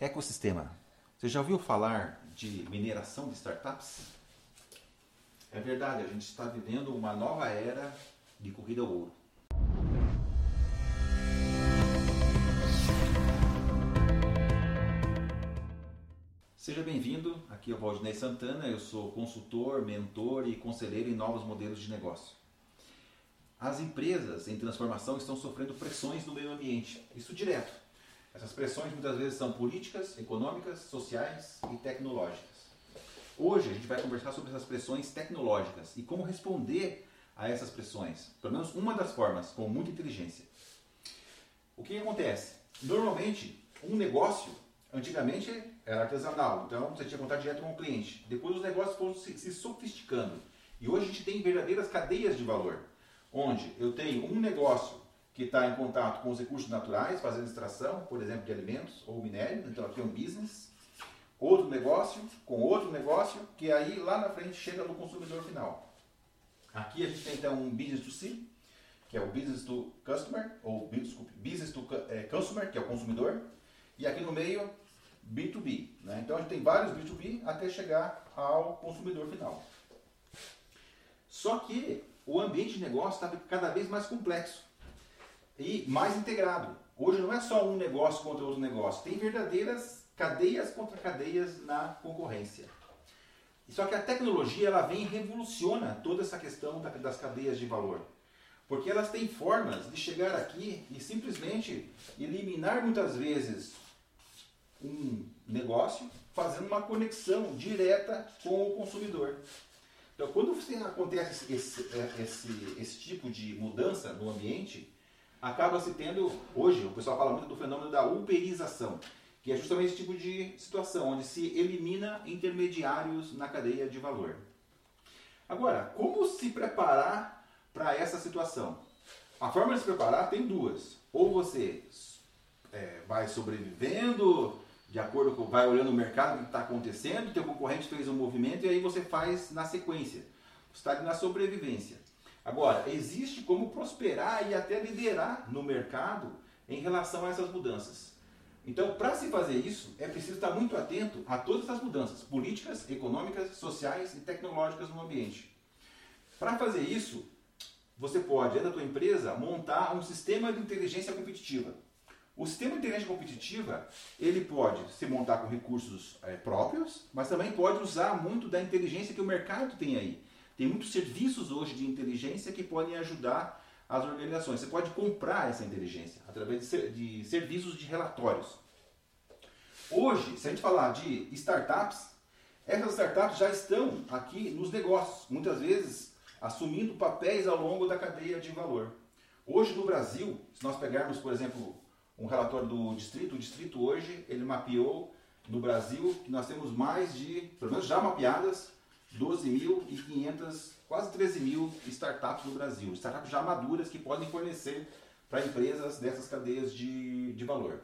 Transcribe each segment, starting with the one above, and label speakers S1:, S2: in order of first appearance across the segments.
S1: Ecossistema. Você já ouviu falar de mineração de startups? É verdade, a gente está vivendo uma nova era de corrida ao ouro. Seja bem-vindo, aqui é o Valdinei Santana, eu sou consultor, mentor e conselheiro em novos modelos de negócio. As empresas em transformação estão sofrendo pressões no meio ambiente, isso direto. Essas pressões muitas vezes são políticas, econômicas, sociais e tecnológicas. Hoje a gente vai conversar sobre essas pressões tecnológicas e como responder a essas pressões, pelo menos uma das formas, com muita inteligência. O que acontece? Normalmente, um negócio Antigamente era artesanal, então você tinha contato direto com o cliente. Depois os negócios foram se, se sofisticando. E hoje a gente tem verdadeiras cadeias de valor, onde eu tenho um negócio que está em contato com os recursos naturais, fazendo extração, por exemplo, de alimentos ou minério, então aqui é um business. Outro negócio com outro negócio, que aí lá na frente chega no consumidor final. Aqui a gente tem então um business to C, que é o business to customer, ou desculpe, business to é, consumer, que é o consumidor, e aqui no meio, B2B. Né? Então a gente tem vários B2B até chegar ao consumidor final. Só que o ambiente de negócio está cada vez mais complexo e mais integrado. Hoje não é só um negócio contra outro negócio, tem verdadeiras cadeias contra cadeias na concorrência. Só que a tecnologia ela vem e revoluciona toda essa questão das cadeias de valor. Porque elas têm formas de chegar aqui e simplesmente eliminar muitas vezes um negócio fazendo uma conexão direta com o consumidor. Então, quando acontece esse, esse, esse tipo de mudança no ambiente, acaba se tendo, hoje o pessoal fala muito do fenômeno da uberização, que é justamente esse tipo de situação, onde se elimina intermediários na cadeia de valor. Agora, como se preparar para essa situação? A forma de se preparar tem duas. Ou você é, vai sobrevivendo de acordo com, vai olhando o mercado, o que está acontecendo, teu concorrente fez um movimento e aí você faz na sequência. Você está na sobrevivência. Agora, existe como prosperar e até liderar no mercado em relação a essas mudanças. Então, para se fazer isso, é preciso estar muito atento a todas essas mudanças políticas, econômicas, sociais e tecnológicas no ambiente. Para fazer isso, você pode, dentro da tua empresa, montar um sistema de inteligência competitiva. O sistema de inteligência competitiva, ele pode se montar com recursos é, próprios, mas também pode usar muito da inteligência que o mercado tem aí. Tem muitos serviços hoje de inteligência que podem ajudar as organizações. Você pode comprar essa inteligência através de, de serviços de relatórios. Hoje, se a gente falar de startups, essas startups já estão aqui nos negócios, muitas vezes assumindo papéis ao longo da cadeia de valor. Hoje no Brasil, se nós pegarmos, por exemplo, um relatório do distrito. O distrito hoje ele mapeou no Brasil que nós temos mais de, pelo menos já mapeadas, 12.500, quase 13 mil startups no Brasil. Startups já maduras que podem fornecer para empresas dessas cadeias de, de valor.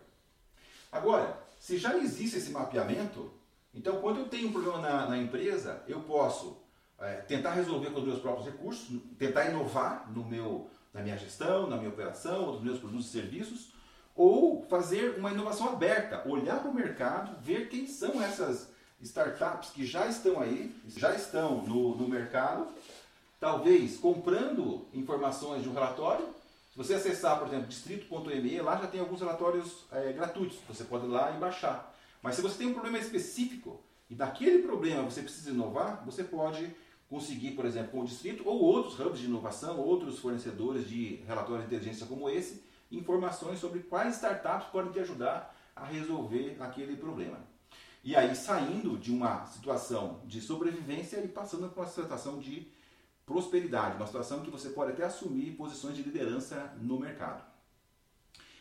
S1: Agora, se já existe esse mapeamento, então quando eu tenho um problema na, na empresa, eu posso é, tentar resolver com os meus próprios recursos, tentar inovar no meu, na minha gestão, na minha operação, nos meus produtos e serviços, ou fazer uma inovação aberta, olhar para o mercado, ver quem são essas startups que já estão aí, já estão no, no mercado, talvez comprando informações de um relatório. Se você acessar, por exemplo, distrito.me, lá já tem alguns relatórios é, gratuitos, você pode ir lá e baixar. Mas se você tem um problema específico e daquele problema você precisa inovar, você pode conseguir, por exemplo, com o distrito ou outros hubs de inovação, outros fornecedores de relatórios de inteligência como esse, informações sobre quais startups podem te ajudar a resolver aquele problema. E aí, saindo de uma situação de sobrevivência e passando para uma situação de prosperidade, uma situação que você pode até assumir posições de liderança no mercado.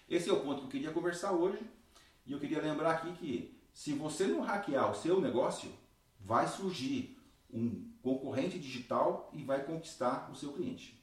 S1: Esse é o ponto que eu queria conversar hoje. E eu queria lembrar aqui que se você não hackear o seu negócio, vai surgir um concorrente digital e vai conquistar o seu cliente.